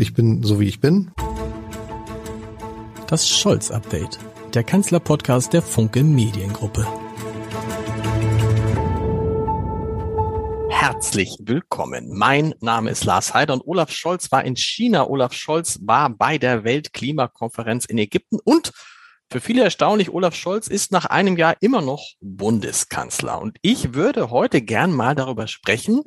Ich bin so wie ich bin. Das Scholz-Update, der Kanzler-Podcast der Funke Mediengruppe. Herzlich willkommen. Mein Name ist Lars Heider und Olaf Scholz war in China. Olaf Scholz war bei der Weltklimakonferenz in Ägypten und für viele erstaunlich, Olaf Scholz ist nach einem Jahr immer noch Bundeskanzler. Und ich würde heute gern mal darüber sprechen,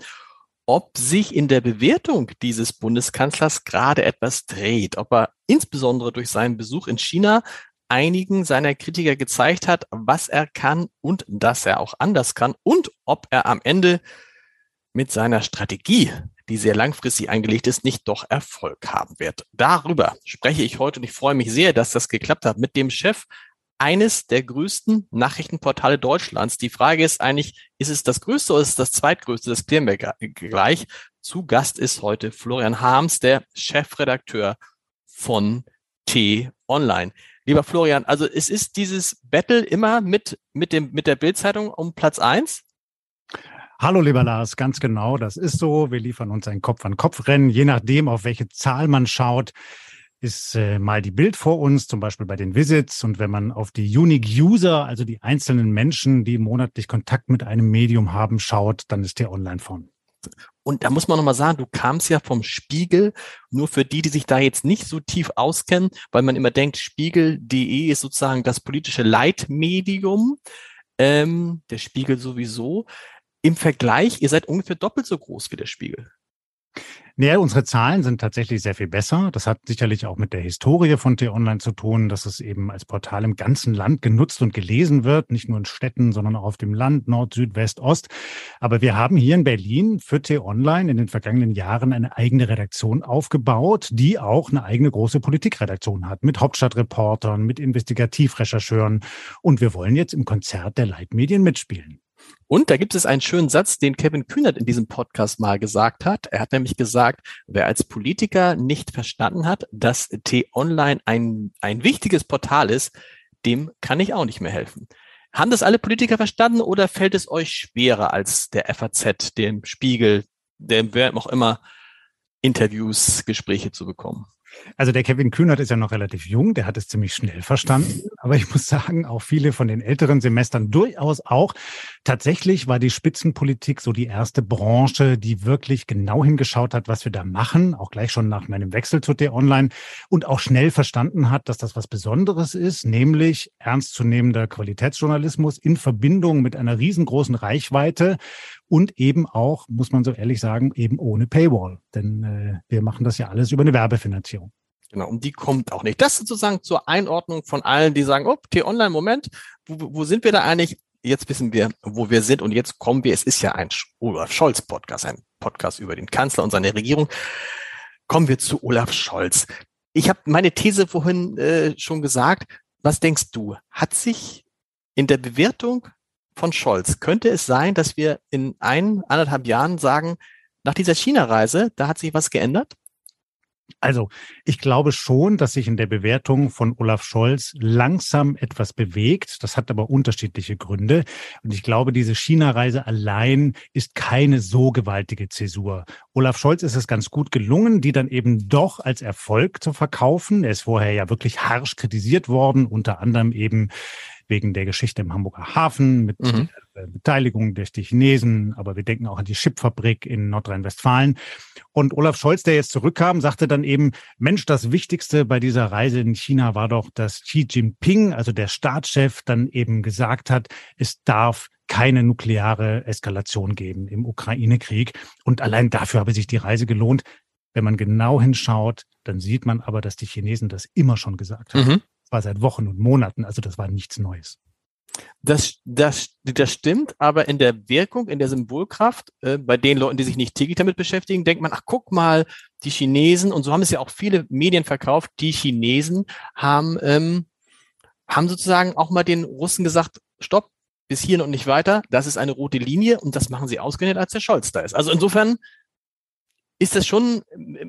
ob sich in der Bewertung dieses Bundeskanzlers gerade etwas dreht, ob er insbesondere durch seinen Besuch in China einigen seiner Kritiker gezeigt hat, was er kann und dass er auch anders kann und ob er am Ende mit seiner Strategie, die sehr langfristig angelegt ist, nicht doch Erfolg haben wird. Darüber spreche ich heute und ich freue mich sehr, dass das geklappt hat mit dem Chef eines der größten Nachrichtenportale Deutschlands. Die Frage ist eigentlich, ist es das größte oder ist es das zweitgrößte? Das klären wir gleich. Zu Gast ist heute Florian Harms, der Chefredakteur von T-Online. Lieber Florian, also es ist dieses Battle immer mit, mit, dem, mit der Bildzeitung um Platz eins. Hallo, lieber Lars, ganz genau, das ist so. Wir liefern uns ein Kopf-an-Kopf-Rennen, je nachdem, auf welche Zahl man schaut ist äh, mal die Bild vor uns, zum Beispiel bei den Visits. Und wenn man auf die Unique User, also die einzelnen Menschen, die monatlich Kontakt mit einem Medium haben, schaut, dann ist der online von. Und da muss man nochmal sagen, du kamst ja vom Spiegel, nur für die, die sich da jetzt nicht so tief auskennen, weil man immer denkt, spiegel.de ist sozusagen das politische Leitmedium, ähm, der Spiegel sowieso. Im Vergleich, ihr seid ungefähr doppelt so groß wie der Spiegel. Naja, unsere Zahlen sind tatsächlich sehr viel besser. Das hat sicherlich auch mit der Historie von T-Online zu tun, dass es eben als Portal im ganzen Land genutzt und gelesen wird, nicht nur in Städten, sondern auch auf dem Land, Nord, Süd, West, Ost. Aber wir haben hier in Berlin für T-Online in den vergangenen Jahren eine eigene Redaktion aufgebaut, die auch eine eigene große Politikredaktion hat, mit Hauptstadtreportern, mit Investigativrechercheuren. Und wir wollen jetzt im Konzert der Leitmedien mitspielen. Und da gibt es einen schönen Satz, den Kevin Kühnert in diesem Podcast mal gesagt hat. Er hat nämlich gesagt, wer als Politiker nicht verstanden hat, dass T-Online ein, ein wichtiges Portal ist, dem kann ich auch nicht mehr helfen. Haben das alle Politiker verstanden oder fällt es euch schwerer als der FAZ, dem Spiegel, dem wer auch immer Interviews, Gespräche zu bekommen? Also der Kevin Kühnert ist ja noch relativ jung, der hat es ziemlich schnell verstanden. Aber ich muss sagen, auch viele von den älteren Semestern durchaus auch. Tatsächlich war die Spitzenpolitik so die erste Branche, die wirklich genau hingeschaut hat, was wir da machen, auch gleich schon nach meinem Wechsel zu T-Online und auch schnell verstanden hat, dass das was Besonderes ist, nämlich ernstzunehmender Qualitätsjournalismus in Verbindung mit einer riesengroßen Reichweite und eben auch, muss man so ehrlich sagen, eben ohne Paywall. Denn äh, wir machen das ja alles über eine Werbefinanzierung. Genau, und die kommt auch nicht. Das sozusagen zur Einordnung von allen, die sagen, oh, T-Online, Moment, wo, wo sind wir da eigentlich? Jetzt wissen wir, wo wir sind und jetzt kommen wir. Es ist ja ein Olaf Scholz Podcast, ein Podcast über den Kanzler und seine Regierung. Kommen wir zu Olaf Scholz. Ich habe meine These vorhin äh, schon gesagt. Was denkst du? Hat sich in der Bewertung von Scholz. Könnte es sein, dass wir in ein, anderthalb Jahren sagen, nach dieser China-Reise, da hat sich was geändert? Also, ich glaube schon, dass sich in der Bewertung von Olaf Scholz langsam etwas bewegt. Das hat aber unterschiedliche Gründe. Und ich glaube, diese China-Reise allein ist keine so gewaltige Zäsur. Olaf Scholz ist es ganz gut gelungen, die dann eben doch als Erfolg zu verkaufen. Er ist vorher ja wirklich harsch kritisiert worden, unter anderem eben wegen der Geschichte im Hamburger Hafen mit mhm. der Beteiligung durch die Chinesen, aber wir denken auch an die Chipfabrik in Nordrhein-Westfalen. Und Olaf Scholz, der jetzt zurückkam, sagte dann eben, Mensch, das Wichtigste bei dieser Reise in China war doch, dass Xi Jinping, also der Staatschef, dann eben gesagt hat, es darf keine nukleare Eskalation geben im Ukraine-Krieg. Und allein dafür habe sich die Reise gelohnt. Wenn man genau hinschaut, dann sieht man aber, dass die Chinesen das immer schon gesagt haben. Mhm war seit Wochen und Monaten, also das war nichts Neues. Das, das, das stimmt, aber in der Wirkung, in der Symbolkraft, äh, bei den Leuten, die sich nicht täglich damit beschäftigen, denkt man, ach guck mal, die Chinesen, und so haben es ja auch viele Medien verkauft, die Chinesen haben, ähm, haben sozusagen auch mal den Russen gesagt, stopp, bis hierhin und nicht weiter, das ist eine rote Linie und das machen sie ausgerechnet, als der Scholz da ist. Also insofern ist das schon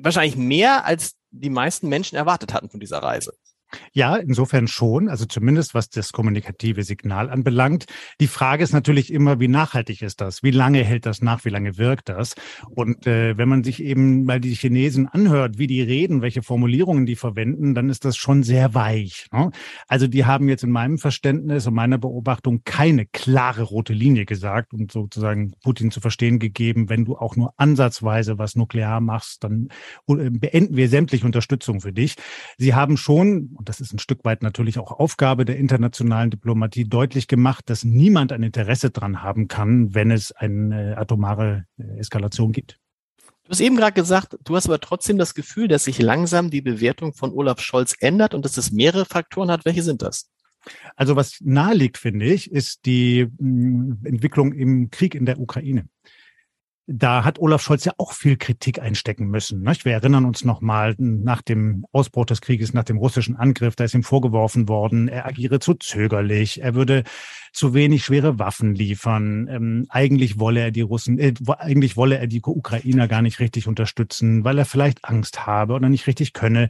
wahrscheinlich mehr, als die meisten Menschen erwartet hatten von dieser Reise. Ja, insofern schon, also zumindest was das kommunikative Signal anbelangt. Die Frage ist natürlich immer, wie nachhaltig ist das? Wie lange hält das nach? Wie lange wirkt das? Und äh, wenn man sich eben mal die Chinesen anhört, wie die reden, welche Formulierungen die verwenden, dann ist das schon sehr weich. Ne? Also die haben jetzt in meinem Verständnis und meiner Beobachtung keine klare rote Linie gesagt und sozusagen Putin zu verstehen gegeben, wenn du auch nur ansatzweise was nuklear machst, dann äh, beenden wir sämtliche Unterstützung für dich. Sie haben schon und das ist ein Stück weit natürlich auch Aufgabe der internationalen Diplomatie, deutlich gemacht, dass niemand ein Interesse dran haben kann, wenn es eine atomare äh, Eskalation gibt. Du hast eben gerade gesagt, du hast aber trotzdem das Gefühl, dass sich langsam die Bewertung von Olaf Scholz ändert und dass es mehrere Faktoren hat. Welche sind das? Also was naheliegt, finde ich, ist die mm, Entwicklung im Krieg in der Ukraine da hat Olaf Scholz ja auch viel Kritik einstecken müssen. Nicht? Wir erinnern uns nochmal nach dem Ausbruch des Krieges, nach dem russischen Angriff, da ist ihm vorgeworfen worden, er agiere zu zögerlich, er würde zu wenig schwere Waffen liefern. Ähm, eigentlich wolle er die Russen, äh, eigentlich wolle er die Ukrainer gar nicht richtig unterstützen, weil er vielleicht Angst habe oder nicht richtig könne.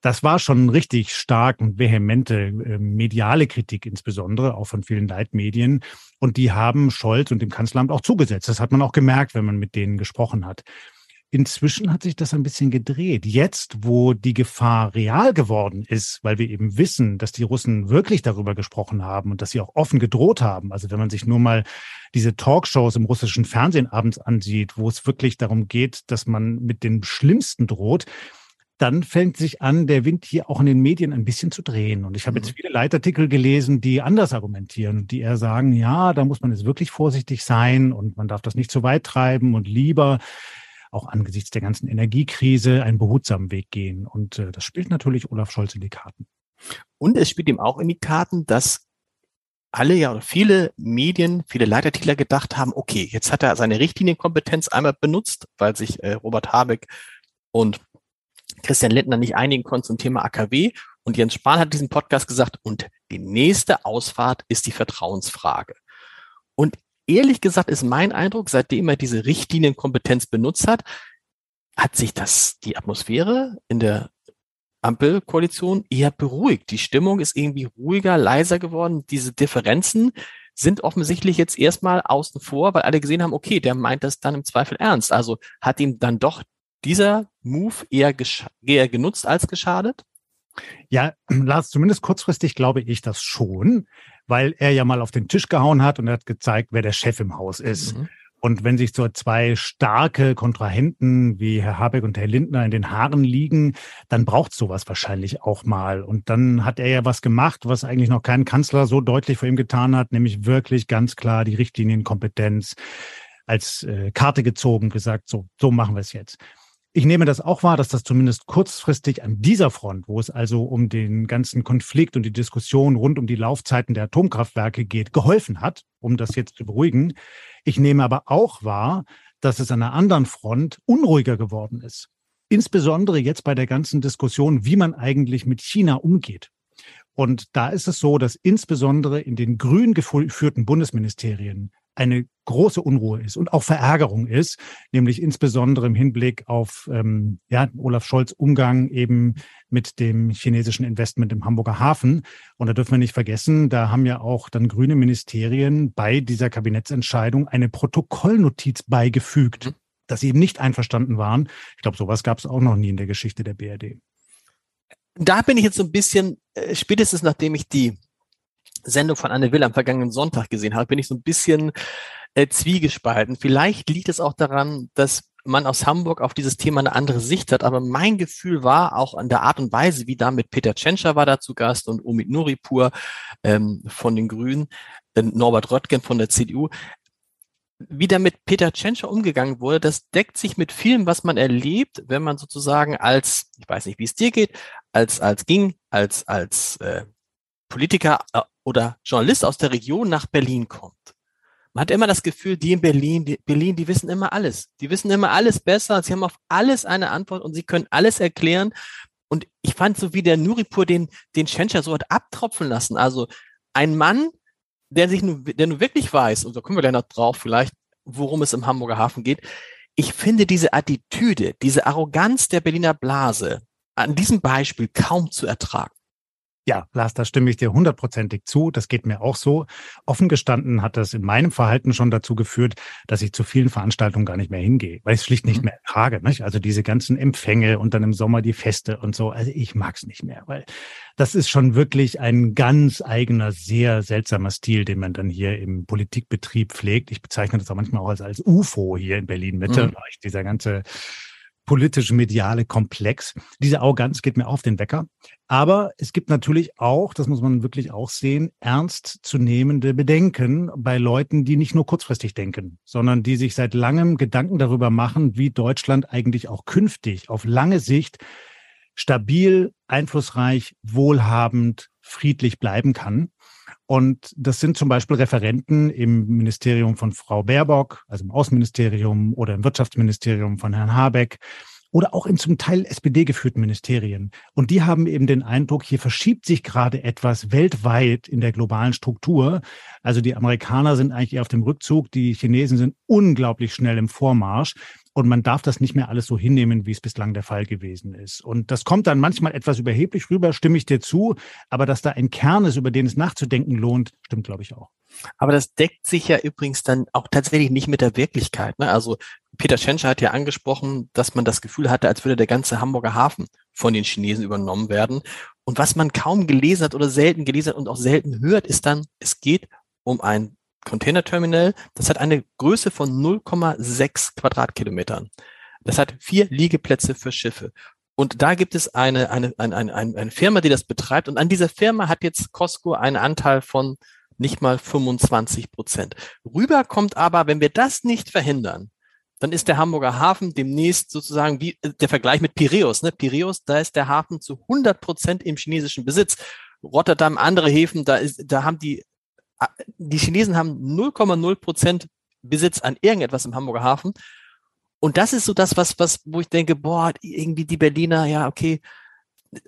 Das war schon richtig stark und vehemente äh, mediale Kritik insbesondere, auch von vielen Leitmedien. Und die haben Scholz und dem Kanzleramt auch zugesetzt. Das hat man auch gemerkt, wenn man mit denen gesprochen hat. Inzwischen hat sich das ein bisschen gedreht. Jetzt, wo die Gefahr real geworden ist, weil wir eben wissen, dass die Russen wirklich darüber gesprochen haben und dass sie auch offen gedroht haben. Also wenn man sich nur mal diese Talkshows im russischen Fernsehen abends ansieht, wo es wirklich darum geht, dass man mit den Schlimmsten droht, dann fängt sich an, der Wind hier auch in den Medien ein bisschen zu drehen. Und ich habe jetzt mhm. viele Leitartikel gelesen, die anders argumentieren, die eher sagen, ja, da muss man jetzt wirklich vorsichtig sein und man darf das nicht zu weit treiben und lieber auch angesichts der ganzen Energiekrise einen behutsamen Weg gehen. Und äh, das spielt natürlich Olaf Scholz in die Karten. Und es spielt ihm auch in die Karten, dass alle ja oder viele Medien, viele Leitartikler gedacht haben, okay, jetzt hat er seine Richtlinienkompetenz einmal benutzt, weil sich äh, Robert Habeck und Christian Lindner nicht einigen konnten zum Thema AKW. Und Jens Spahn hat diesen Podcast gesagt, und die nächste Ausfahrt ist die Vertrauensfrage. Und ehrlich gesagt ist mein Eindruck, seitdem er diese Richtlinienkompetenz benutzt hat, hat sich das, die Atmosphäre in der Ampelkoalition eher beruhigt. Die Stimmung ist irgendwie ruhiger, leiser geworden. Diese Differenzen sind offensichtlich jetzt erstmal außen vor, weil alle gesehen haben, okay, der meint das dann im Zweifel ernst. Also hat ihm dann doch dieser Move eher, eher genutzt als geschadet? Ja, Lars, zumindest kurzfristig glaube ich das schon, weil er ja mal auf den Tisch gehauen hat und er hat gezeigt, wer der Chef im Haus ist. Mhm. Und wenn sich so zwei starke Kontrahenten wie Herr Habeck und Herr Lindner in den Haaren liegen, dann braucht sowas wahrscheinlich auch mal. Und dann hat er ja was gemacht, was eigentlich noch kein Kanzler so deutlich vor ihm getan hat, nämlich wirklich ganz klar die Richtlinienkompetenz als äh, Karte gezogen, gesagt, so, so machen wir es jetzt. Ich nehme das auch wahr, dass das zumindest kurzfristig an dieser Front, wo es also um den ganzen Konflikt und die Diskussion rund um die Laufzeiten der Atomkraftwerke geht, geholfen hat, um das jetzt zu beruhigen. Ich nehme aber auch wahr, dass es an einer anderen Front unruhiger geworden ist. Insbesondere jetzt bei der ganzen Diskussion, wie man eigentlich mit China umgeht. Und da ist es so, dass insbesondere in den grün geführten Bundesministerien eine große Unruhe ist und auch Verärgerung ist, nämlich insbesondere im Hinblick auf ähm, ja, Olaf Scholz Umgang eben mit dem chinesischen Investment im Hamburger Hafen. Und da dürfen wir nicht vergessen, da haben ja auch dann grüne Ministerien bei dieser Kabinettsentscheidung eine Protokollnotiz beigefügt, mhm. dass sie eben nicht einverstanden waren. Ich glaube, sowas gab es auch noch nie in der Geschichte der BRD. Da bin ich jetzt so ein bisschen, äh, spätestens nachdem ich die Sendung von Anne Will am vergangenen Sonntag gesehen habe, bin ich so ein bisschen äh, zwiegespalten. Vielleicht liegt es auch daran, dass man aus Hamburg auf dieses Thema eine andere Sicht hat. Aber mein Gefühl war auch an der Art und Weise, wie da mit Peter Tschentscher war da zu Gast und Omid Nuripur ähm, von den Grünen, äh, Norbert Röttgen von der CDU, wie da mit Peter Tschentscher umgegangen wurde, das deckt sich mit vielem, was man erlebt, wenn man sozusagen als, ich weiß nicht, wie es dir geht, als, als ging, als, als äh, Politiker äh, oder Journalist aus der Region nach Berlin kommt. Man hat immer das Gefühl, die in Berlin, die Berlin, die wissen immer alles. Die wissen immer alles besser. Sie haben auf alles eine Antwort und sie können alles erklären. Und ich fand so wie der Nuripur den, den Schenscher so hat abtropfen lassen. Also ein Mann, der sich nur, der nur wirklich weiß, und da kommen wir gleich noch drauf vielleicht, worum es im Hamburger Hafen geht. Ich finde diese Attitüde, diese Arroganz der Berliner Blase an diesem Beispiel kaum zu ertragen. Ja, Lars, da stimme ich dir hundertprozentig zu. Das geht mir auch so. Offen gestanden hat das in meinem Verhalten schon dazu geführt, dass ich zu vielen Veranstaltungen gar nicht mehr hingehe, weil ich es schlicht nicht mhm. mehr ertrage. Nicht? Also diese ganzen Empfänge und dann im Sommer die Feste und so. Also ich mag es nicht mehr, weil das ist schon wirklich ein ganz eigener, sehr seltsamer Stil, den man dann hier im Politikbetrieb pflegt. Ich bezeichne das auch manchmal auch als, als UFO hier in Berlin Mitte. Mhm. Dieser ganze politisch-mediale Komplex. Diese Arroganz geht mir auf den Wecker. Aber es gibt natürlich auch, das muss man wirklich auch sehen, ernstzunehmende Bedenken bei Leuten, die nicht nur kurzfristig denken, sondern die sich seit langem Gedanken darüber machen, wie Deutschland eigentlich auch künftig auf lange Sicht stabil, einflussreich, wohlhabend, friedlich bleiben kann. Und das sind zum Beispiel Referenten im Ministerium von Frau Baerbock, also im Außenministerium oder im Wirtschaftsministerium von Herrn Habeck oder auch in zum Teil SPD geführten Ministerien. Und die haben eben den Eindruck, hier verschiebt sich gerade etwas weltweit in der globalen Struktur. Also die Amerikaner sind eigentlich eher auf dem Rückzug, die Chinesen sind unglaublich schnell im Vormarsch. Und man darf das nicht mehr alles so hinnehmen, wie es bislang der Fall gewesen ist. Und das kommt dann manchmal etwas überheblich rüber, stimme ich dir zu. Aber dass da ein Kern ist, über den es nachzudenken lohnt, stimmt, glaube ich, auch. Aber das deckt sich ja übrigens dann auch tatsächlich nicht mit der Wirklichkeit. Ne? Also Peter Schenscher hat ja angesprochen, dass man das Gefühl hatte, als würde der ganze Hamburger Hafen von den Chinesen übernommen werden. Und was man kaum gelesen hat oder selten gelesen hat und auch selten hört, ist dann, es geht um ein Containerterminal, das hat eine Größe von 0,6 Quadratkilometern. Das hat vier Liegeplätze für Schiffe. Und da gibt es eine, eine, eine, eine, eine Firma, die das betreibt. Und an dieser Firma hat jetzt Costco einen Anteil von nicht mal 25 Prozent. Rüber kommt aber, wenn wir das nicht verhindern, dann ist der Hamburger Hafen demnächst sozusagen wie äh, der Vergleich mit Piräus. Ne? Piräus, da ist der Hafen zu 100 Prozent im chinesischen Besitz. Rotterdam, andere Häfen, da ist, da haben die die Chinesen haben 0,0 Prozent Besitz an irgendetwas im Hamburger Hafen. Und das ist so das, was, was, wo ich denke, boah, irgendwie die Berliner, ja, okay.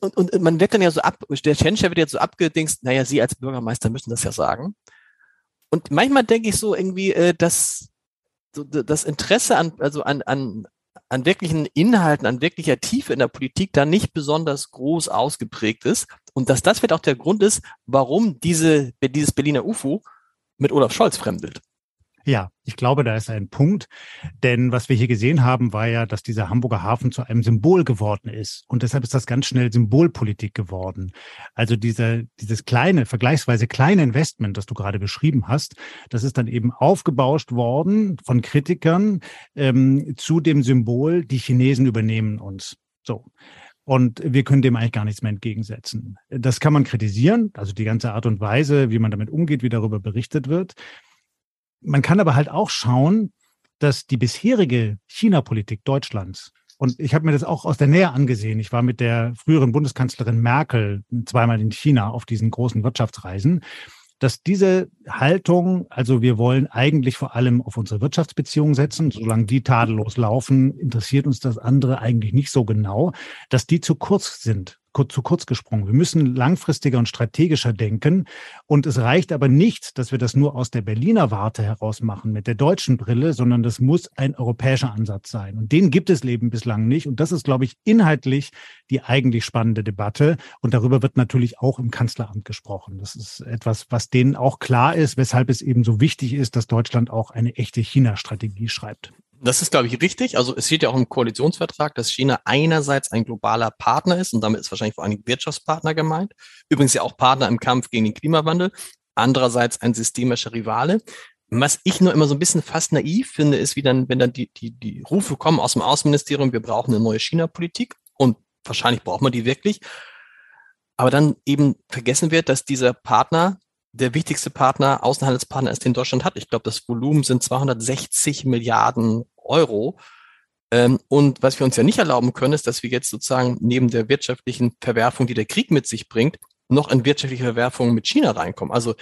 Und, und man wird dann ja so ab, der Tschentscher wird jetzt so abgedingst, naja, Sie als Bürgermeister müssen das ja sagen. Und manchmal denke ich so irgendwie, äh, dass so, das Interesse an, also an, an, an wirklichen Inhalten, an wirklicher Tiefe in der Politik da nicht besonders groß ausgeprägt ist. Und dass das vielleicht auch der Grund ist, warum diese, dieses Berliner UFO mit Olaf Scholz fremdelt. Ja, ich glaube, da ist ein Punkt. Denn was wir hier gesehen haben, war ja, dass dieser Hamburger Hafen zu einem Symbol geworden ist. Und deshalb ist das ganz schnell Symbolpolitik geworden. Also diese, dieses kleine, vergleichsweise kleine Investment, das du gerade beschrieben hast, das ist dann eben aufgebauscht worden von Kritikern ähm, zu dem Symbol, die Chinesen übernehmen uns. So. Und wir können dem eigentlich gar nichts mehr entgegensetzen. Das kann man kritisieren, also die ganze Art und Weise, wie man damit umgeht, wie darüber berichtet wird. Man kann aber halt auch schauen, dass die bisherige China-Politik Deutschlands, und ich habe mir das auch aus der Nähe angesehen, ich war mit der früheren Bundeskanzlerin Merkel zweimal in China auf diesen großen Wirtschaftsreisen, dass diese Haltung, also wir wollen eigentlich vor allem auf unsere Wirtschaftsbeziehungen setzen, solange die tadellos laufen, interessiert uns das andere eigentlich nicht so genau, dass die zu kurz sind zu kurz gesprungen. Wir müssen langfristiger und strategischer denken. Und es reicht aber nicht, dass wir das nur aus der Berliner Warte heraus machen mit der deutschen Brille, sondern das muss ein europäischer Ansatz sein. Und den gibt es eben bislang nicht. Und das ist, glaube ich, inhaltlich die eigentlich spannende Debatte. Und darüber wird natürlich auch im Kanzleramt gesprochen. Das ist etwas, was denen auch klar ist, weshalb es eben so wichtig ist, dass Deutschland auch eine echte China-Strategie schreibt. Das ist, glaube ich, richtig. Also es steht ja auch im Koalitionsvertrag, dass China einerseits ein globaler Partner ist und damit ist wahrscheinlich vor allem Wirtschaftspartner gemeint. Übrigens ja auch Partner im Kampf gegen den Klimawandel. Andererseits ein systemischer Rivale. Was ich nur immer so ein bisschen fast naiv finde, ist, wie dann, wenn dann die, die, die Rufe kommen aus dem Außenministerium, wir brauchen eine neue China-Politik und wahrscheinlich braucht man die wirklich. Aber dann eben vergessen wird, dass dieser Partner der wichtigste Partner, Außenhandelspartner ist, den Deutschland hat. Ich glaube, das Volumen sind 260 Milliarden Euro. Ähm, und was wir uns ja nicht erlauben können, ist, dass wir jetzt sozusagen neben der wirtschaftlichen Verwerfung, die der Krieg mit sich bringt, noch in wirtschaftliche Verwerfungen mit China reinkommen. Also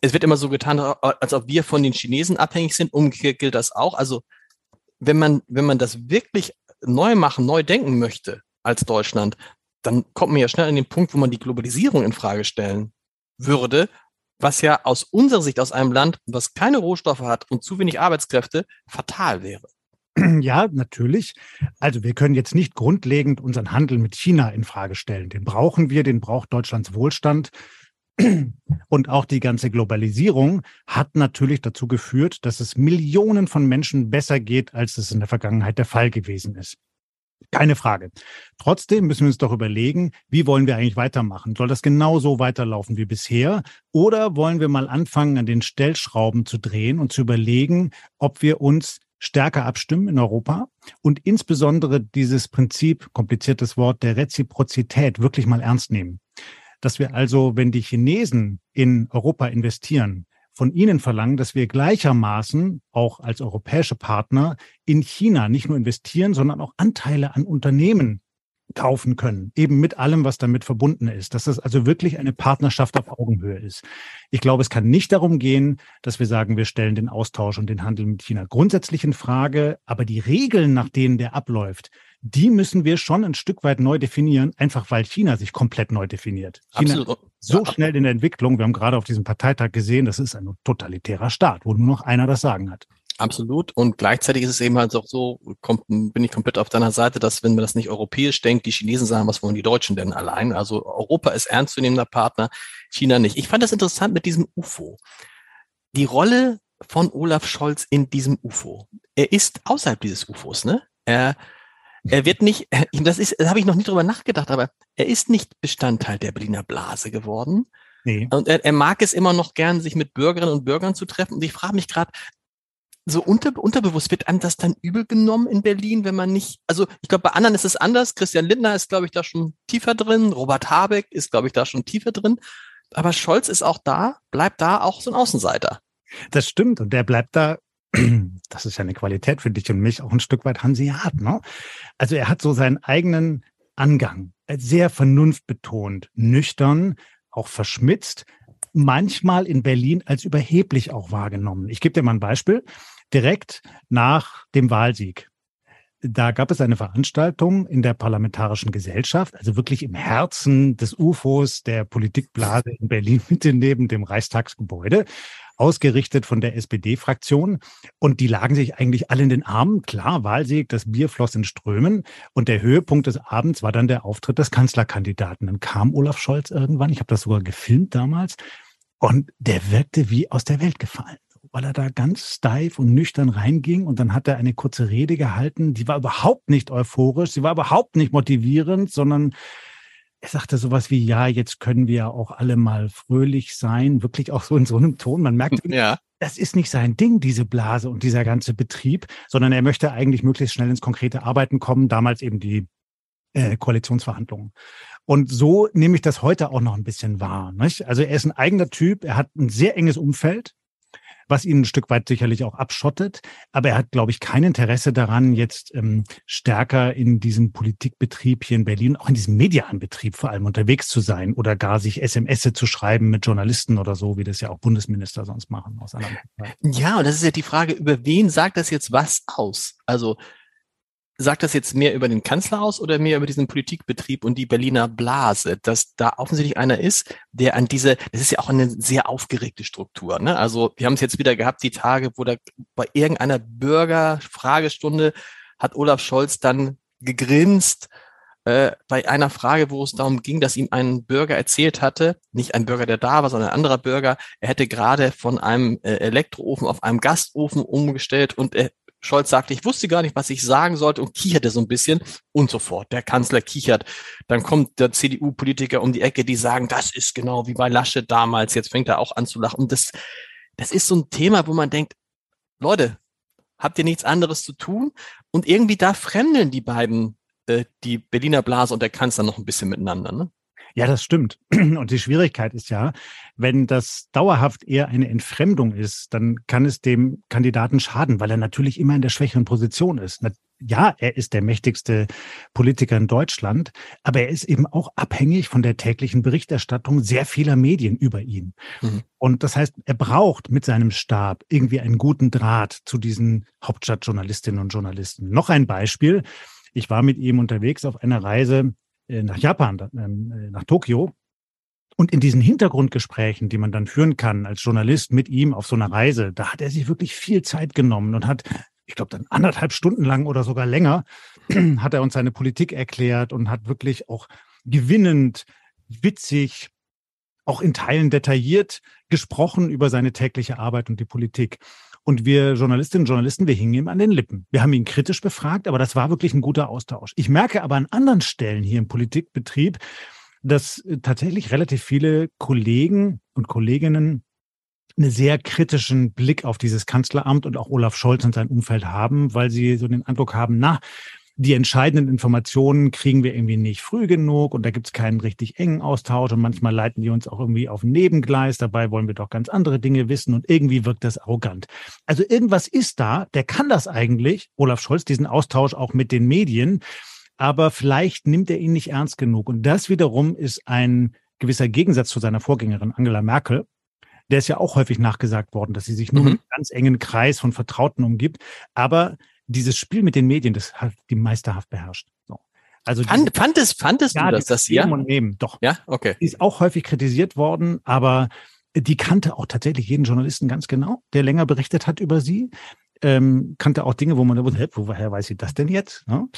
es wird immer so getan, als ob wir von den Chinesen abhängig sind. Umgekehrt gilt das auch. Also wenn man, wenn man das wirklich neu machen, neu denken möchte als Deutschland, dann kommt man ja schnell an den Punkt, wo man die Globalisierung in Frage stellen würde, was ja aus unserer Sicht aus einem Land, was keine Rohstoffe hat und zu wenig Arbeitskräfte, fatal wäre. Ja, natürlich. Also wir können jetzt nicht grundlegend unseren Handel mit China in Frage stellen. Den brauchen wir, den braucht Deutschlands Wohlstand. Und auch die ganze Globalisierung hat natürlich dazu geführt, dass es Millionen von Menschen besser geht, als es in der Vergangenheit der Fall gewesen ist. Keine Frage. Trotzdem müssen wir uns doch überlegen, wie wollen wir eigentlich weitermachen? Soll das genauso weiterlaufen wie bisher? Oder wollen wir mal anfangen, an den Stellschrauben zu drehen und zu überlegen, ob wir uns stärker abstimmen in Europa und insbesondere dieses Prinzip, kompliziertes Wort, der Reziprozität wirklich mal ernst nehmen. Dass wir also, wenn die Chinesen in Europa investieren, von ihnen verlangen, dass wir gleichermaßen auch als europäische Partner in China nicht nur investieren, sondern auch Anteile an Unternehmen kaufen können, eben mit allem, was damit verbunden ist, dass das also wirklich eine Partnerschaft auf Augenhöhe ist. Ich glaube, es kann nicht darum gehen, dass wir sagen, wir stellen den Austausch und den Handel mit China grundsätzlich in Frage, aber die Regeln, nach denen der abläuft, die müssen wir schon ein Stück weit neu definieren, einfach weil China sich komplett neu definiert. China Absolut. so schnell in der Entwicklung. Wir haben gerade auf diesem Parteitag gesehen, das ist ein totalitärer Staat, wo nur noch einer das Sagen hat. Absolut. Und gleichzeitig ist es eben halt auch so, kommt, bin ich komplett auf deiner Seite, dass wenn man das nicht europäisch denkt, die Chinesen sagen, was wollen die Deutschen denn allein? Also Europa ist ernstzunehmender Partner, China nicht. Ich fand das interessant mit diesem UFO. Die Rolle von Olaf Scholz in diesem UFO. Er ist außerhalb dieses UFOs, ne? Er er wird nicht, das ist, habe ich noch nie drüber nachgedacht, aber er ist nicht Bestandteil der Berliner Blase geworden. Nee. Und er, er mag es immer noch gern, sich mit Bürgerinnen und Bürgern zu treffen. Und ich frage mich gerade, so unter, unterbewusst wird einem das dann übel genommen in Berlin, wenn man nicht, also ich glaube, bei anderen ist es anders. Christian Lindner ist, glaube ich, da schon tiefer drin. Robert Habeck ist, glaube ich, da schon tiefer drin. Aber Scholz ist auch da, bleibt da auch so ein Außenseiter. Das stimmt. Und der bleibt da das ist ja eine Qualität für dich und mich, auch ein Stück weit Hanseat. Ne? Also er hat so seinen eigenen Angang, sehr vernunftbetont, nüchtern, auch verschmitzt, manchmal in Berlin als überheblich auch wahrgenommen. Ich gebe dir mal ein Beispiel. Direkt nach dem Wahlsieg da gab es eine Veranstaltung in der Parlamentarischen Gesellschaft, also wirklich im Herzen des UFOs der Politikblase in Berlin, Mitte neben dem Reichstagsgebäude ausgerichtet von der SPD-Fraktion. Und die lagen sich eigentlich alle in den Armen. Klar, Wahlsieg, das Bier floss in Strömen. Und der Höhepunkt des Abends war dann der Auftritt des Kanzlerkandidaten. Dann kam Olaf Scholz irgendwann, ich habe das sogar gefilmt damals, und der wirkte wie aus der Welt gefallen weil er da ganz steif und nüchtern reinging und dann hat er eine kurze Rede gehalten, die war überhaupt nicht euphorisch, sie war überhaupt nicht motivierend, sondern er sagte sowas wie, ja, jetzt können wir auch alle mal fröhlich sein, wirklich auch so in so einem Ton. Man merkt, ja. das ist nicht sein Ding, diese Blase und dieser ganze Betrieb, sondern er möchte eigentlich möglichst schnell ins konkrete Arbeiten kommen, damals eben die äh, Koalitionsverhandlungen. Und so nehme ich das heute auch noch ein bisschen wahr. Nicht? Also er ist ein eigener Typ, er hat ein sehr enges Umfeld was ihn ein Stück weit sicherlich auch abschottet. Aber er hat, glaube ich, kein Interesse daran, jetzt ähm, stärker in diesem Politikbetrieb hier in Berlin, auch in diesem Medianbetrieb vor allem unterwegs zu sein oder gar sich SMS zu schreiben mit Journalisten oder so, wie das ja auch Bundesminister sonst machen aus Ja, und das ist ja die Frage, über wen sagt das jetzt was aus? Also sagt das jetzt mehr über den Kanzler aus oder mehr über diesen Politikbetrieb und die Berliner Blase, dass da offensichtlich einer ist, der an diese, das ist ja auch eine sehr aufgeregte Struktur. Ne? Also wir haben es jetzt wieder gehabt, die Tage, wo da bei irgendeiner Bürgerfragestunde hat Olaf Scholz dann gegrinst äh, bei einer Frage, wo es darum ging, dass ihm ein Bürger erzählt hatte, nicht ein Bürger, der da war, sondern ein anderer Bürger, er hätte gerade von einem äh, Elektroofen auf einem Gastofen umgestellt und er Scholz sagte, ich wusste gar nicht, was ich sagen sollte und kicherte so ein bisschen und so fort. Der Kanzler kichert. Dann kommt der CDU-Politiker um die Ecke, die sagen, das ist genau wie bei Laschet damals. Jetzt fängt er auch an zu lachen. Und das, das ist so ein Thema, wo man denkt, Leute, habt ihr nichts anderes zu tun? Und irgendwie da fremdeln die beiden, äh, die Berliner Blase und der Kanzler noch ein bisschen miteinander. Ne? Ja, das stimmt. Und die Schwierigkeit ist ja, wenn das dauerhaft eher eine Entfremdung ist, dann kann es dem Kandidaten schaden, weil er natürlich immer in der schwächeren Position ist. Ja, er ist der mächtigste Politiker in Deutschland, aber er ist eben auch abhängig von der täglichen Berichterstattung sehr vieler Medien über ihn. Mhm. Und das heißt, er braucht mit seinem Stab irgendwie einen guten Draht zu diesen Hauptstadtjournalistinnen und Journalisten. Noch ein Beispiel. Ich war mit ihm unterwegs auf einer Reise nach Japan, ähm, äh, nach Tokio. Und in diesen Hintergrundgesprächen, die man dann führen kann als Journalist mit ihm auf so einer Reise, da hat er sich wirklich viel Zeit genommen und hat ich glaube, dann anderthalb Stunden lang oder sogar länger, hat er uns seine Politik erklärt und hat wirklich auch gewinnend, witzig, auch in Teilen detailliert gesprochen über seine tägliche Arbeit und die Politik. Und wir Journalistinnen und Journalisten, wir hingen ihm an den Lippen. Wir haben ihn kritisch befragt, aber das war wirklich ein guter Austausch. Ich merke aber an anderen Stellen hier im Politikbetrieb, dass äh, tatsächlich relativ viele Kollegen und Kolleginnen einen sehr kritischen Blick auf dieses Kanzleramt und auch Olaf Scholz und sein Umfeld haben, weil sie so den Eindruck haben, na, die entscheidenden Informationen kriegen wir irgendwie nicht früh genug und da gibt es keinen richtig engen Austausch und manchmal leiten die uns auch irgendwie auf ein Nebengleis. Dabei wollen wir doch ganz andere Dinge wissen und irgendwie wirkt das arrogant. Also irgendwas ist da, der kann das eigentlich, Olaf Scholz, diesen Austausch auch mit den Medien, aber vielleicht nimmt er ihn nicht ernst genug. Und das wiederum ist ein gewisser Gegensatz zu seiner Vorgängerin Angela Merkel, der ist ja auch häufig nachgesagt worden, dass sie sich nur mhm. mit einem ganz engen Kreis von Vertrauten umgibt. Aber dieses Spiel mit den Medien, das hat die meisterhaft beherrscht. So. Also Fand, fandest, fandest ja, du das, das ja? Und nehmen, doch. Ja, okay. Die ist auch häufig kritisiert worden, aber die kannte auch tatsächlich jeden Journalisten ganz genau, der länger berichtet hat über sie. Ähm, kannte auch Dinge, wo man wusste, woher weiß sie das denn jetzt? Ne?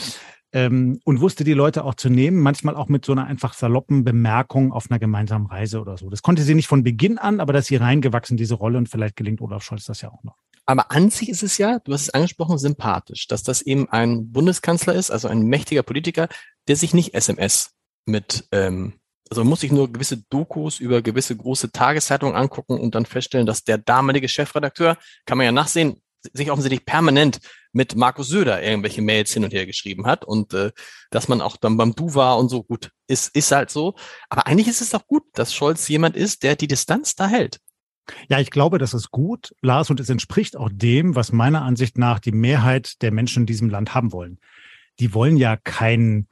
ähm, und wusste die Leute auch zu nehmen, manchmal auch mit so einer einfach saloppen Bemerkung auf einer gemeinsamen Reise oder so. Das konnte sie nicht von Beginn an, aber dass sie reingewachsen, diese Rolle, und vielleicht gelingt Olaf Scholz das ja auch noch. Aber an sich ist es ja, du hast es angesprochen, sympathisch, dass das eben ein Bundeskanzler ist, also ein mächtiger Politiker, der sich nicht SMS mit, ähm, also muss sich nur gewisse Dokus über gewisse große Tageszeitungen angucken und dann feststellen, dass der damalige Chefredakteur, kann man ja nachsehen, sich offensichtlich permanent mit Markus Söder irgendwelche Mails hin und her geschrieben hat und äh, dass man auch dann beim Du war und so gut ist, ist halt so. Aber eigentlich ist es doch gut, dass Scholz jemand ist, der die Distanz da hält. Ja, ich glaube, das ist gut, Lars, und es entspricht auch dem, was meiner Ansicht nach die Mehrheit der Menschen in diesem Land haben wollen. Die wollen ja keinen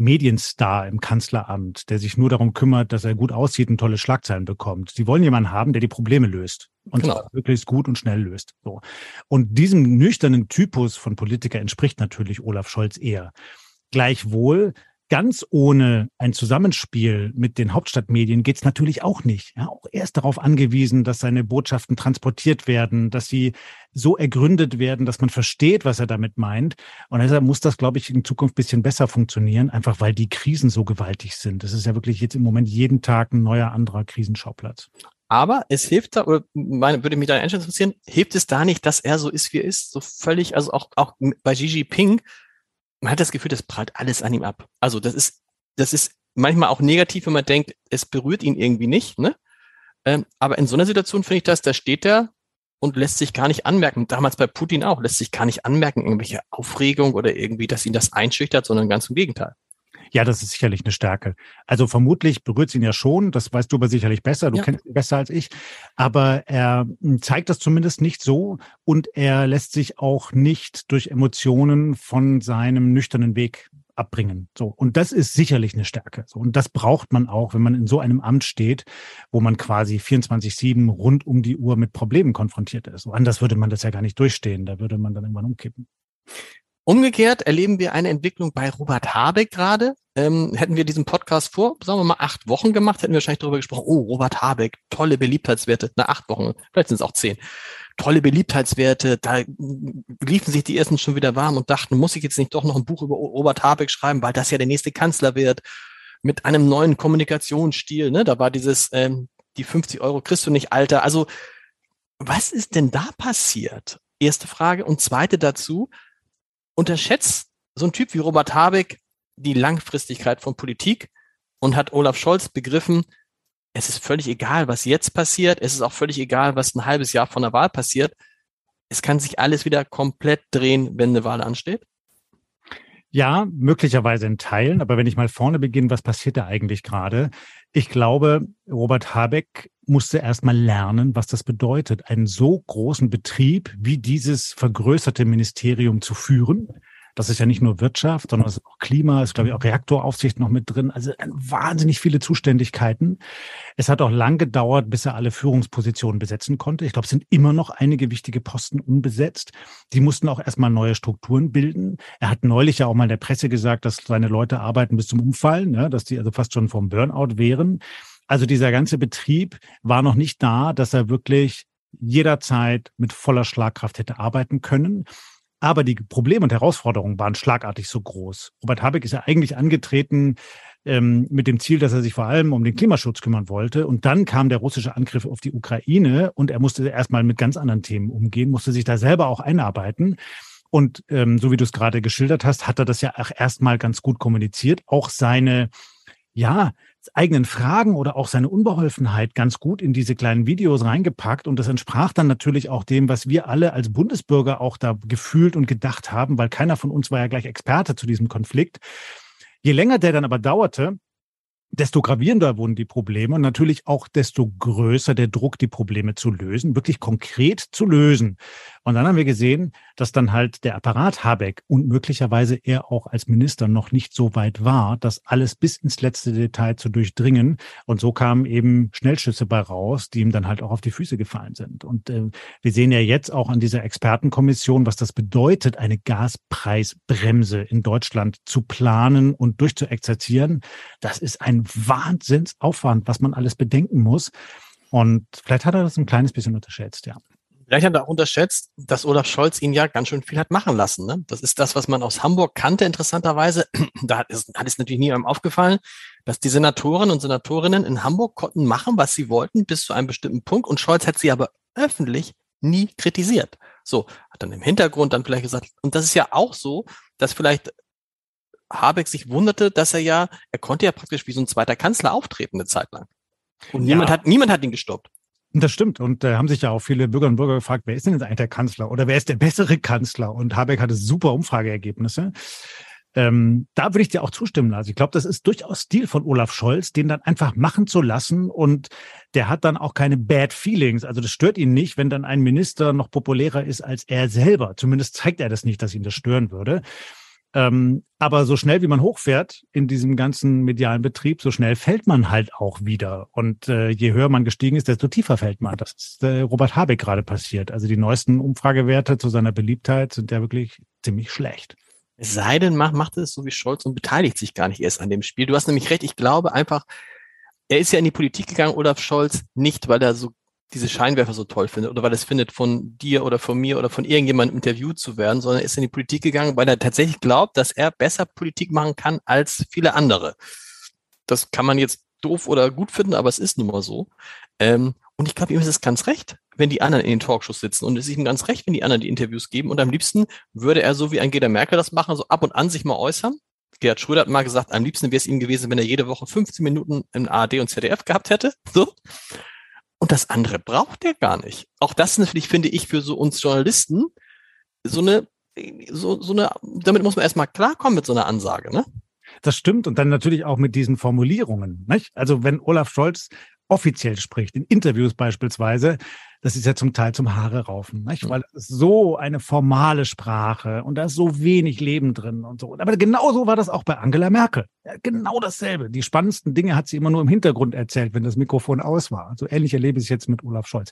Medienstar im Kanzleramt, der sich nur darum kümmert, dass er gut aussieht und tolle Schlagzeilen bekommt. Sie wollen jemanden haben, der die Probleme löst und genau. möglichst gut und schnell löst. So. Und diesem nüchternen Typus von Politiker entspricht natürlich Olaf Scholz eher. Gleichwohl ganz ohne ein Zusammenspiel mit den Hauptstadtmedien geht's natürlich auch nicht. Ja, auch er ist darauf angewiesen, dass seine Botschaften transportiert werden, dass sie so ergründet werden, dass man versteht, was er damit meint. Und deshalb muss das, glaube ich, in Zukunft bisschen besser funktionieren, einfach weil die Krisen so gewaltig sind. Es ist ja wirklich jetzt im Moment jeden Tag ein neuer anderer Krisenschauplatz. Aber es hilft da, oder meine, würde mich da Einstellung interessieren, hilft es da nicht, dass er so ist, wie er ist? So völlig, also auch, auch bei Gigi Ping, man hat das Gefühl, das prallt alles an ihm ab. Also das ist, das ist manchmal auch negativ, wenn man denkt, es berührt ihn irgendwie nicht, ne? Ähm, aber in so einer Situation finde ich das, da steht er und lässt sich gar nicht anmerken. Damals bei Putin auch, lässt sich gar nicht anmerken, irgendwelche Aufregung oder irgendwie, dass ihn das einschüchtert, sondern ganz im Gegenteil. Ja, das ist sicherlich eine Stärke. Also vermutlich berührt es ihn ja schon, das weißt du aber sicherlich besser, du ja. kennst ihn besser als ich, aber er hm, zeigt das zumindest nicht so und er lässt sich auch nicht durch Emotionen von seinem nüchternen Weg abbringen. So. Und das ist sicherlich eine Stärke. So. Und das braucht man auch, wenn man in so einem Amt steht, wo man quasi 24-7 rund um die Uhr mit Problemen konfrontiert ist. So anders würde man das ja gar nicht durchstehen. Da würde man dann irgendwann umkippen. Umgekehrt erleben wir eine Entwicklung bei Robert Habeck gerade. Ähm, hätten wir diesen Podcast vor, sagen wir mal, acht Wochen gemacht, hätten wir wahrscheinlich darüber gesprochen, oh, Robert Habeck, tolle Beliebtheitswerte. Na, acht Wochen, vielleicht sind es auch zehn. Tolle Beliebtheitswerte, da liefen sich die ersten schon wieder warm und dachten, muss ich jetzt nicht doch noch ein Buch über Robert Habeck schreiben, weil das ja der nächste Kanzler wird, mit einem neuen Kommunikationsstil. Ne? Da war dieses, ähm, die 50 Euro kriegst du nicht, Alter. Also, was ist denn da passiert? Erste Frage. Und zweite dazu, unterschätzt so ein Typ wie Robert Habeck die Langfristigkeit von Politik und hat Olaf Scholz begriffen, es ist völlig egal, was jetzt passiert. Es ist auch völlig egal, was ein halbes Jahr von der Wahl passiert. Es kann sich alles wieder komplett drehen, wenn eine Wahl ansteht. Ja, möglicherweise in Teilen. Aber wenn ich mal vorne beginne, was passiert da eigentlich gerade? Ich glaube, Robert Habeck musste erst mal lernen, was das bedeutet, einen so großen Betrieb wie dieses vergrößerte Ministerium zu führen. Das ist ja nicht nur Wirtschaft, sondern es ist auch Klima, ist, glaube ich, auch Reaktoraufsicht noch mit drin. Also wahnsinnig viele Zuständigkeiten. Es hat auch lang gedauert, bis er alle Führungspositionen besetzen konnte. Ich glaube, es sind immer noch einige wichtige Posten unbesetzt. Die mussten auch erstmal neue Strukturen bilden. Er hat neulich ja auch mal der Presse gesagt, dass seine Leute arbeiten bis zum Umfallen, ne? dass die also fast schon vom Burnout wären. Also dieser ganze Betrieb war noch nicht da, dass er wirklich jederzeit mit voller Schlagkraft hätte arbeiten können. Aber die Probleme und Herausforderungen waren schlagartig so groß. Robert Habeck ist ja eigentlich angetreten ähm, mit dem Ziel, dass er sich vor allem um den Klimaschutz kümmern wollte. Und dann kam der russische Angriff auf die Ukraine und er musste erstmal mit ganz anderen Themen umgehen, musste sich da selber auch einarbeiten. Und ähm, so wie du es gerade geschildert hast, hat er das ja auch erstmal ganz gut kommuniziert. Auch seine, ja, eigenen Fragen oder auch seine Unbeholfenheit ganz gut in diese kleinen Videos reingepackt. Und das entsprach dann natürlich auch dem, was wir alle als Bundesbürger auch da gefühlt und gedacht haben, weil keiner von uns war ja gleich Experte zu diesem Konflikt. Je länger der dann aber dauerte, desto gravierender wurden die Probleme und natürlich auch desto größer der Druck, die Probleme zu lösen, wirklich konkret zu lösen. Und dann haben wir gesehen, dass dann halt der Apparat Habeck und möglicherweise er auch als Minister noch nicht so weit war, das alles bis ins letzte Detail zu durchdringen. Und so kamen eben Schnellschüsse bei raus, die ihm dann halt auch auf die Füße gefallen sind. Und äh, wir sehen ja jetzt auch an dieser Expertenkommission, was das bedeutet, eine Gaspreisbremse in Deutschland zu planen und durchzuexerzieren. Das ist ein Wahnsinnsaufwand, was man alles bedenken muss. Und vielleicht hat er das ein kleines bisschen unterschätzt, ja. Vielleicht hat er auch unterschätzt, dass Olaf Scholz ihn ja ganz schön viel hat machen lassen. Ne? Das ist das, was man aus Hamburg kannte, interessanterweise. Da hat es, hat es natürlich niemandem aufgefallen, dass die Senatoren und Senatorinnen in Hamburg konnten machen, was sie wollten, bis zu einem bestimmten Punkt. Und Scholz hat sie aber öffentlich nie kritisiert. So, hat dann im Hintergrund dann vielleicht gesagt, und das ist ja auch so, dass vielleicht Habeck sich wunderte, dass er ja, er konnte ja praktisch wie so ein zweiter Kanzler auftreten eine Zeit lang. Und ja. niemand hat, niemand hat ihn gestoppt. Das stimmt. Und äh, haben sich ja auch viele Bürgerinnen und Bürger gefragt, wer ist denn jetzt eigentlich der Kanzler oder wer ist der bessere Kanzler? Und Habeck hatte super Umfrageergebnisse. Ähm, da würde ich dir auch zustimmen. Also ich glaube, das ist durchaus Stil von Olaf Scholz, den dann einfach machen zu lassen. Und der hat dann auch keine Bad Feelings. Also das stört ihn nicht, wenn dann ein Minister noch populärer ist als er selber. Zumindest zeigt er das nicht, dass ihn das stören würde. Ähm, aber so schnell wie man hochfährt in diesem ganzen medialen Betrieb, so schnell fällt man halt auch wieder. Und äh, je höher man gestiegen ist, desto tiefer fällt man. Das ist äh, Robert Habeck gerade passiert. Also die neuesten Umfragewerte zu seiner Beliebtheit sind ja wirklich ziemlich schlecht. Es sei denn, macht, macht es so wie Scholz und beteiligt sich gar nicht erst an dem Spiel. Du hast nämlich recht, ich glaube einfach, er ist ja in die Politik gegangen, Olaf Scholz, nicht weil er so diese Scheinwerfer so toll findet oder weil es findet, von dir oder von mir oder von irgendjemandem interviewt zu werden, sondern ist in die Politik gegangen, weil er tatsächlich glaubt, dass er besser Politik machen kann als viele andere. Das kann man jetzt doof oder gut finden, aber es ist nun mal so. Ähm, und ich glaube, ihm ist es ganz recht, wenn die anderen in den Talkshows sitzen. Und es ist ihm ganz recht, wenn die anderen die Interviews geben. Und am liebsten würde er so wie Angela Merkel das machen, so ab und an sich mal äußern. Gerhard Schröder hat mal gesagt, am liebsten wäre es ihm gewesen, wenn er jede Woche 15 Minuten in ARD und ZDF gehabt hätte. So. Und das andere braucht er gar nicht. Auch das natürlich finde ich für so uns Journalisten so eine, so, so eine, damit muss man erstmal klarkommen mit so einer Ansage, ne? Das stimmt. Und dann natürlich auch mit diesen Formulierungen. Nicht? Also wenn Olaf Scholz offiziell spricht, in Interviews beispielsweise, das ist ja zum Teil zum Haare raufen, nicht? weil es so eine formale Sprache und da ist so wenig Leben drin und so. Aber genauso war das auch bei Angela Merkel. Ja, genau dasselbe. Die spannendsten Dinge hat sie immer nur im Hintergrund erzählt, wenn das Mikrofon aus war. So ähnlich erlebe ich es jetzt mit Olaf Scholz.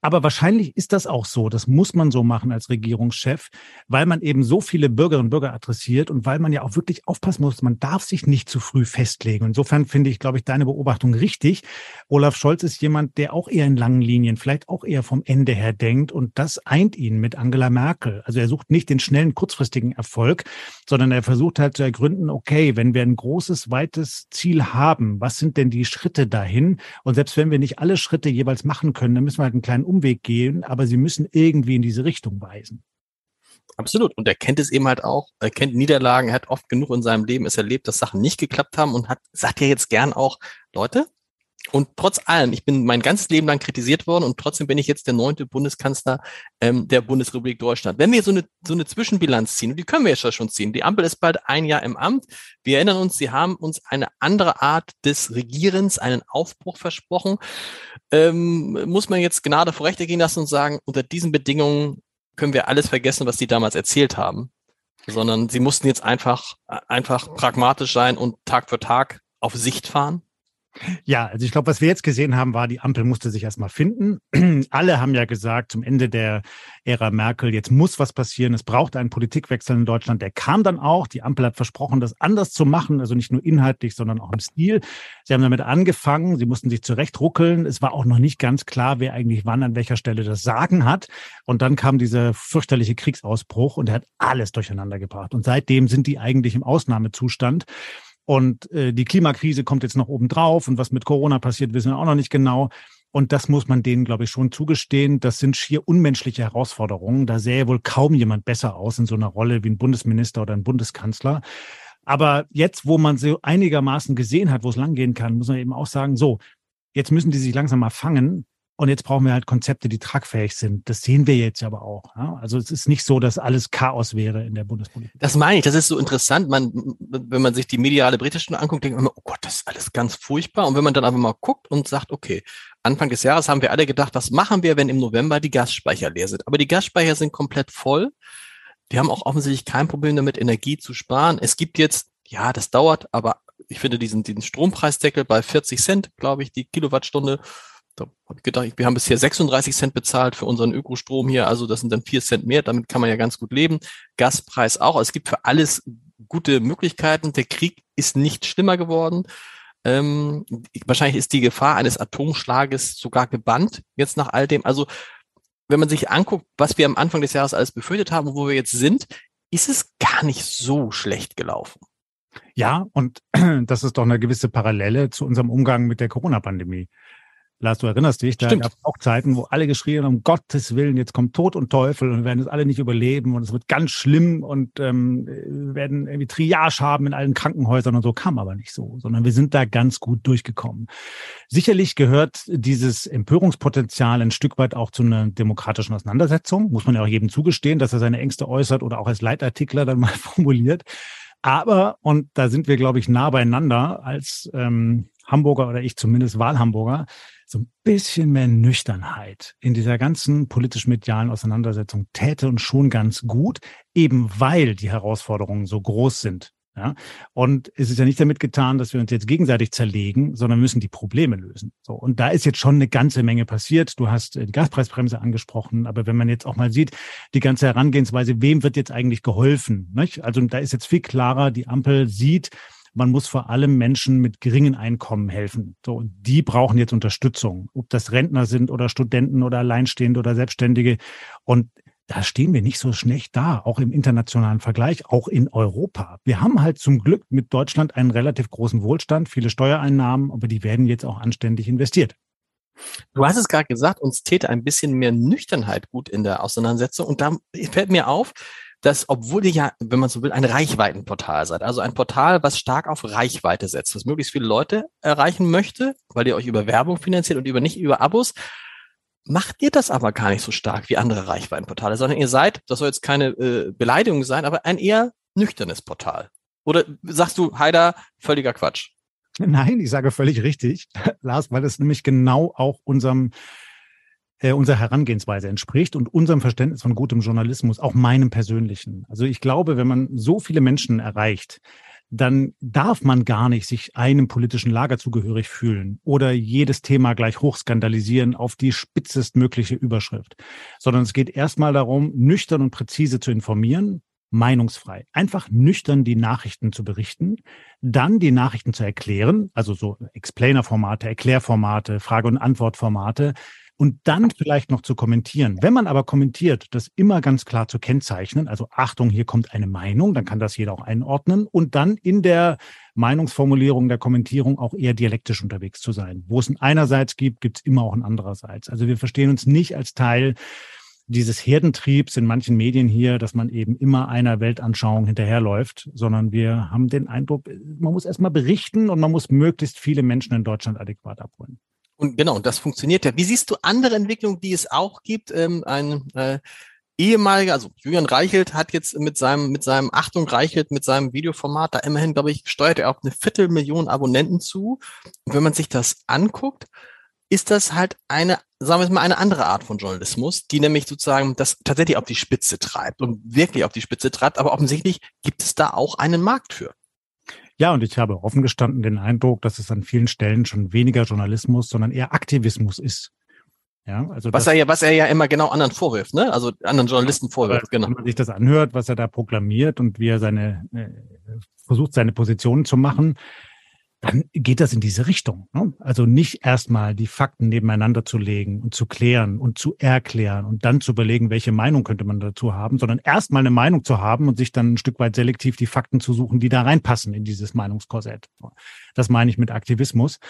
Aber wahrscheinlich ist das auch so. Das muss man so machen als Regierungschef, weil man eben so viele Bürgerinnen und Bürger adressiert und weil man ja auch wirklich aufpassen muss. Man darf sich nicht zu früh festlegen. Insofern finde ich, glaube ich, deine Beobachtung richtig. Olaf Scholz ist jemand, der auch eher in langen Linien, vielleicht auch eher vom Ende her denkt und das eint ihn mit Angela Merkel. Also er sucht nicht den schnellen, kurzfristigen Erfolg, sondern er versucht halt zu ergründen, okay, wenn wir ein großes, weites Ziel haben, was sind denn die Schritte dahin? Und selbst wenn wir nicht alle Schritte jeweils machen können, dann müssen wir halt einen kleinen Umweg gehen, aber sie müssen irgendwie in diese Richtung weisen. Absolut. Und er kennt es eben halt auch. Er kennt Niederlagen. Er hat oft genug in seinem Leben es erlebt, dass Sachen nicht geklappt haben und hat, sagt ja jetzt gern auch, Leute, und trotz allem, ich bin mein ganzes Leben lang kritisiert worden und trotzdem bin ich jetzt der neunte Bundeskanzler ähm, der Bundesrepublik Deutschland. Wenn wir so eine, so eine Zwischenbilanz ziehen, und die können wir jetzt schon ziehen, die Ampel ist bald ein Jahr im Amt, wir erinnern uns, sie haben uns eine andere Art des Regierens, einen Aufbruch versprochen, ähm, muss man jetzt Gnade vor Rechte gehen lassen und sagen, unter diesen Bedingungen können wir alles vergessen, was die damals erzählt haben, sondern sie mussten jetzt einfach, einfach pragmatisch sein und Tag für Tag auf Sicht fahren? Ja, also ich glaube, was wir jetzt gesehen haben, war, die Ampel musste sich erstmal finden. Alle haben ja gesagt, zum Ende der Ära Merkel, jetzt muss was passieren. Es braucht einen Politikwechsel in Deutschland. Der kam dann auch. Die Ampel hat versprochen, das anders zu machen, also nicht nur inhaltlich, sondern auch im Stil. Sie haben damit angefangen. Sie mussten sich zurechtruckeln. Es war auch noch nicht ganz klar, wer eigentlich wann an welcher Stelle das Sagen hat. Und dann kam dieser fürchterliche Kriegsausbruch und er hat alles durcheinander gebracht. Und seitdem sind die eigentlich im Ausnahmezustand. Und äh, die Klimakrise kommt jetzt noch oben drauf und was mit Corona passiert, wissen wir auch noch nicht genau. Und das muss man denen, glaube ich, schon zugestehen. Das sind schier unmenschliche Herausforderungen. Da sähe wohl kaum jemand besser aus in so einer Rolle wie ein Bundesminister oder ein Bundeskanzler. Aber jetzt, wo man so einigermaßen gesehen hat, wo es langgehen kann, muss man eben auch sagen, so, jetzt müssen die sich langsam mal fangen. Und jetzt brauchen wir halt Konzepte, die tragfähig sind. Das sehen wir jetzt aber auch. Ja? Also es ist nicht so, dass alles Chaos wäre in der Bundespolitik. Das meine ich, das ist so interessant. Man, wenn man sich die mediale britischen anguckt, denkt man immer, oh Gott, das ist alles ganz furchtbar. Und wenn man dann einfach mal guckt und sagt, okay, Anfang des Jahres haben wir alle gedacht, was machen wir, wenn im November die Gasspeicher leer sind? Aber die Gasspeicher sind komplett voll. Die haben auch offensichtlich kein Problem damit, Energie zu sparen. Es gibt jetzt, ja, das dauert, aber ich finde diesen, diesen Strompreisdeckel bei 40 Cent, glaube ich, die Kilowattstunde da habe ich gedacht, wir haben bisher 36 Cent bezahlt für unseren Ökostrom hier, also das sind dann vier Cent mehr, damit kann man ja ganz gut leben. Gaspreis auch, also es gibt für alles gute Möglichkeiten. Der Krieg ist nicht schlimmer geworden. Ähm, wahrscheinlich ist die Gefahr eines Atomschlages sogar gebannt, jetzt nach all dem. Also wenn man sich anguckt, was wir am Anfang des Jahres alles befürchtet haben und wo wir jetzt sind, ist es gar nicht so schlecht gelaufen. Ja, und das ist doch eine gewisse Parallele zu unserem Umgang mit der Corona-Pandemie. Lars, du erinnerst dich, da gab es auch Zeiten, wo alle geschrien haben, um Gottes Willen, jetzt kommt Tod und Teufel und wir werden es alle nicht überleben und es wird ganz schlimm und ähm, wir werden irgendwie Triage haben in allen Krankenhäusern und so, kam aber nicht so, sondern wir sind da ganz gut durchgekommen. Sicherlich gehört dieses Empörungspotenzial ein Stück weit auch zu einer demokratischen Auseinandersetzung, muss man ja auch jedem zugestehen, dass er seine Ängste äußert oder auch als Leitartikler dann mal formuliert. Aber, und da sind wir, glaube ich, nah beieinander als ähm, Hamburger oder ich zumindest Wahlhamburger, so ein bisschen mehr Nüchternheit in dieser ganzen politisch-medialen Auseinandersetzung täte uns schon ganz gut, eben weil die Herausforderungen so groß sind. Ja? Und es ist ja nicht damit getan, dass wir uns jetzt gegenseitig zerlegen, sondern müssen die Probleme lösen. So. Und da ist jetzt schon eine ganze Menge passiert. Du hast äh, die Gaspreisbremse angesprochen, aber wenn man jetzt auch mal sieht, die ganze Herangehensweise, wem wird jetzt eigentlich geholfen? Nicht? Also da ist jetzt viel klarer, die Ampel sieht, man muss vor allem Menschen mit geringen Einkommen helfen. So, die brauchen jetzt Unterstützung, ob das Rentner sind oder Studenten oder Alleinstehende oder Selbstständige. Und da stehen wir nicht so schlecht da, auch im internationalen Vergleich, auch in Europa. Wir haben halt zum Glück mit Deutschland einen relativ großen Wohlstand, viele Steuereinnahmen, aber die werden jetzt auch anständig investiert. Du hast es gerade gesagt, uns täte ein bisschen mehr Nüchternheit gut in der Auseinandersetzung. Und da fällt mir auf, dass, obwohl ihr ja, wenn man so will, ein Reichweitenportal seid, also ein Portal, was stark auf Reichweite setzt, was möglichst viele Leute erreichen möchte, weil ihr euch über Werbung finanziert und über nicht über Abos, macht ihr das aber gar nicht so stark wie andere Reichweitenportale, sondern ihr seid, das soll jetzt keine äh, Beleidigung sein, aber ein eher nüchternes Portal. Oder sagst du, Heider, völliger Quatsch? Nein, ich sage völlig richtig, Lars, weil es nämlich genau auch unserem äh, unserer Herangehensweise entspricht und unserem Verständnis von gutem Journalismus, auch meinem persönlichen. Also ich glaube, wenn man so viele Menschen erreicht, dann darf man gar nicht sich einem politischen Lager zugehörig fühlen oder jedes Thema gleich hochskandalisieren auf die spitzestmögliche Überschrift, sondern es geht erstmal darum, nüchtern und präzise zu informieren, meinungsfrei, einfach nüchtern die Nachrichten zu berichten, dann die Nachrichten zu erklären, also so Explainer-Formate, Erklärformate, Frage- und Antwortformate, und dann vielleicht noch zu kommentieren. Wenn man aber kommentiert, das immer ganz klar zu kennzeichnen, also Achtung, hier kommt eine Meinung, dann kann das jeder auch einordnen und dann in der Meinungsformulierung der Kommentierung auch eher dialektisch unterwegs zu sein. Wo es ein einerseits gibt, gibt es immer auch ein andererseits. Also wir verstehen uns nicht als Teil dieses Herdentriebs in manchen Medien hier, dass man eben immer einer Weltanschauung hinterherläuft, sondern wir haben den Eindruck, man muss erstmal berichten und man muss möglichst viele Menschen in Deutschland adäquat abholen. Und genau, das funktioniert ja. Wie siehst du andere Entwicklungen, die es auch gibt? Ähm, ein äh, ehemaliger, also Julian Reichelt hat jetzt mit seinem, mit seinem Achtung Reichelt, mit seinem Videoformat da immerhin, glaube ich, steuert er auf eine Viertelmillion Abonnenten zu. Und wenn man sich das anguckt, ist das halt eine, sagen wir es mal, eine andere Art von Journalismus, die nämlich sozusagen das tatsächlich auf die Spitze treibt und wirklich auf die Spitze treibt. Aber offensichtlich gibt es da auch einen Markt für. Ja, und ich habe offen gestanden den Eindruck, dass es an vielen Stellen schon weniger Journalismus, sondern eher Aktivismus ist. Ja, also was er ja, was er ja immer genau anderen vorwirft, ne? Also anderen Journalisten vorwirft, genau. Wenn man sich das anhört, was er da proklamiert und wie er seine äh, versucht, seine Position zu machen, dann geht das in diese Richtung. Ne? Also nicht erstmal die Fakten nebeneinander zu legen und zu klären und zu erklären und dann zu überlegen, welche Meinung könnte man dazu haben, sondern erstmal eine Meinung zu haben und sich dann ein Stück weit selektiv die Fakten zu suchen, die da reinpassen in dieses Meinungskorsett. Das meine ich mit Aktivismus.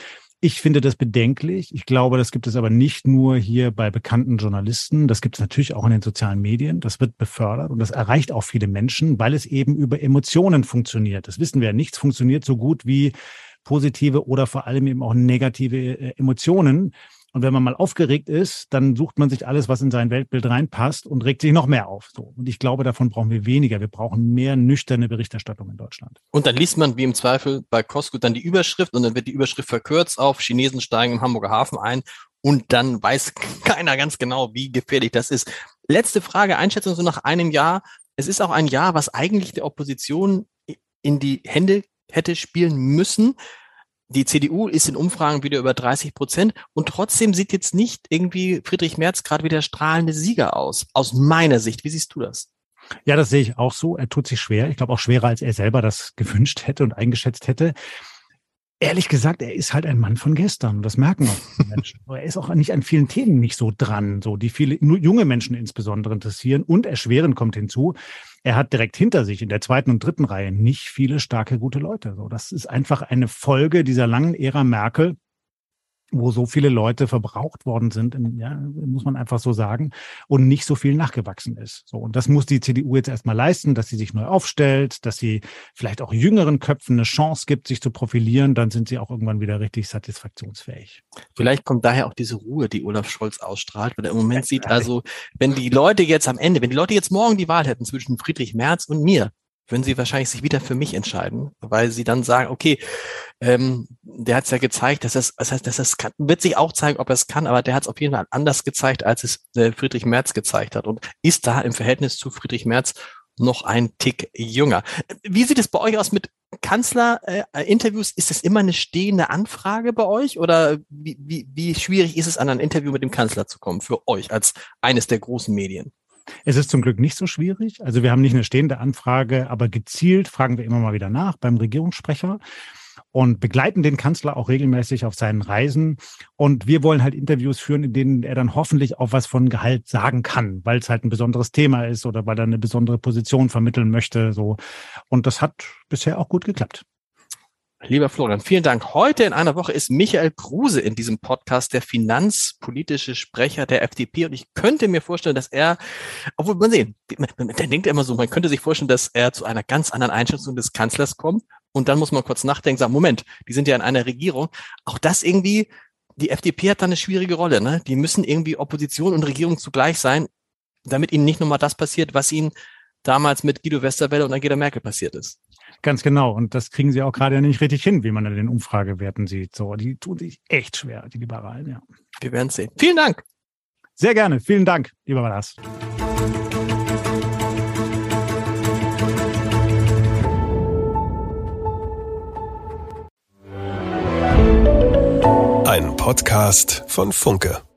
Ich finde das bedenklich. Ich glaube, das gibt es aber nicht nur hier bei bekannten Journalisten. Das gibt es natürlich auch in den sozialen Medien. Das wird befördert und das erreicht auch viele Menschen, weil es eben über Emotionen funktioniert. Das wissen wir. Nichts funktioniert so gut wie positive oder vor allem eben auch negative äh, Emotionen. Und wenn man mal aufgeregt ist, dann sucht man sich alles, was in sein Weltbild reinpasst und regt sich noch mehr auf. So. Und ich glaube, davon brauchen wir weniger. Wir brauchen mehr nüchterne Berichterstattung in Deutschland. Und dann liest man wie im Zweifel bei Costco dann die Überschrift und dann wird die Überschrift verkürzt auf Chinesen steigen im Hamburger Hafen ein und dann weiß keiner ganz genau, wie gefährlich das ist. Letzte Frage, Einschätzung so nach einem Jahr. Es ist auch ein Jahr, was eigentlich der Opposition in die Hände hätte spielen müssen die CDU ist in Umfragen wieder über 30 Prozent und trotzdem sieht jetzt nicht irgendwie Friedrich Merz gerade wie der strahlende Sieger aus. Aus meiner Sicht. Wie siehst du das? Ja, das sehe ich auch so. Er tut sich schwer. Ich glaube auch schwerer, als er selber das gewünscht hätte und eingeschätzt hätte. Ehrlich gesagt, er ist halt ein Mann von gestern. Das merken auch die Menschen. er ist auch nicht an vielen Themen nicht so dran, so die viele nur junge Menschen insbesondere interessieren. Und erschwerend kommt hinzu, er hat direkt hinter sich in der zweiten und dritten Reihe nicht viele starke, gute Leute. So, das ist einfach eine Folge dieser langen Ära Merkel, wo so viele Leute verbraucht worden sind, ja, muss man einfach so sagen, und nicht so viel nachgewachsen ist. So, und das muss die CDU jetzt erstmal leisten, dass sie sich neu aufstellt, dass sie vielleicht auch jüngeren Köpfen eine Chance gibt, sich zu profilieren, dann sind sie auch irgendwann wieder richtig satisfaktionsfähig. Vielleicht kommt daher auch diese Ruhe, die Olaf Scholz ausstrahlt, weil er im Moment sieht also, wenn die Leute jetzt am Ende, wenn die Leute jetzt morgen die Wahl hätten zwischen Friedrich Merz und mir, würden sie wahrscheinlich sich wieder für mich entscheiden, weil sie dann sagen, okay, ähm, der hat es ja gezeigt, dass es, das heißt, dass es kann, wird sich auch zeigen, ob er es kann, aber der hat es auf jeden Fall anders gezeigt, als es äh, Friedrich Merz gezeigt hat und ist da im Verhältnis zu Friedrich Merz noch ein Tick jünger. Wie sieht es bei euch aus mit Kanzlerinterviews? Äh, ist das immer eine stehende Anfrage bei euch oder wie, wie, wie schwierig ist es, an ein Interview mit dem Kanzler zu kommen für euch als eines der großen Medien? Es ist zum Glück nicht so schwierig. Also wir haben nicht eine stehende Anfrage, aber gezielt fragen wir immer mal wieder nach beim Regierungssprecher und begleiten den Kanzler auch regelmäßig auf seinen Reisen. Und wir wollen halt Interviews führen, in denen er dann hoffentlich auch was von Gehalt sagen kann, weil es halt ein besonderes Thema ist oder weil er eine besondere Position vermitteln möchte. So. Und das hat bisher auch gut geklappt. Lieber Florian, vielen Dank. Heute in einer Woche ist Michael Kruse in diesem Podcast der finanzpolitische Sprecher der FDP. Und ich könnte mir vorstellen, dass er, obwohl man sehen, der denkt immer so, man könnte sich vorstellen, dass er zu einer ganz anderen Einschätzung des Kanzlers kommt. Und dann muss man kurz nachdenken, sagen, Moment, die sind ja in einer Regierung. Auch das irgendwie, die FDP hat da eine schwierige Rolle. Ne? Die müssen irgendwie Opposition und Regierung zugleich sein, damit ihnen nicht nochmal das passiert, was ihnen damals mit Guido Westerwelle und Angela Merkel passiert ist. Ganz genau. Und das kriegen sie auch gerade nicht richtig hin, wie man in den Umfragewerten sieht. So, die tun sich echt schwer, die Liberalen, ja. Wir werden sehen. Vielen Dank. Sehr gerne. Vielen Dank, lieber Lars. Ein Podcast von Funke.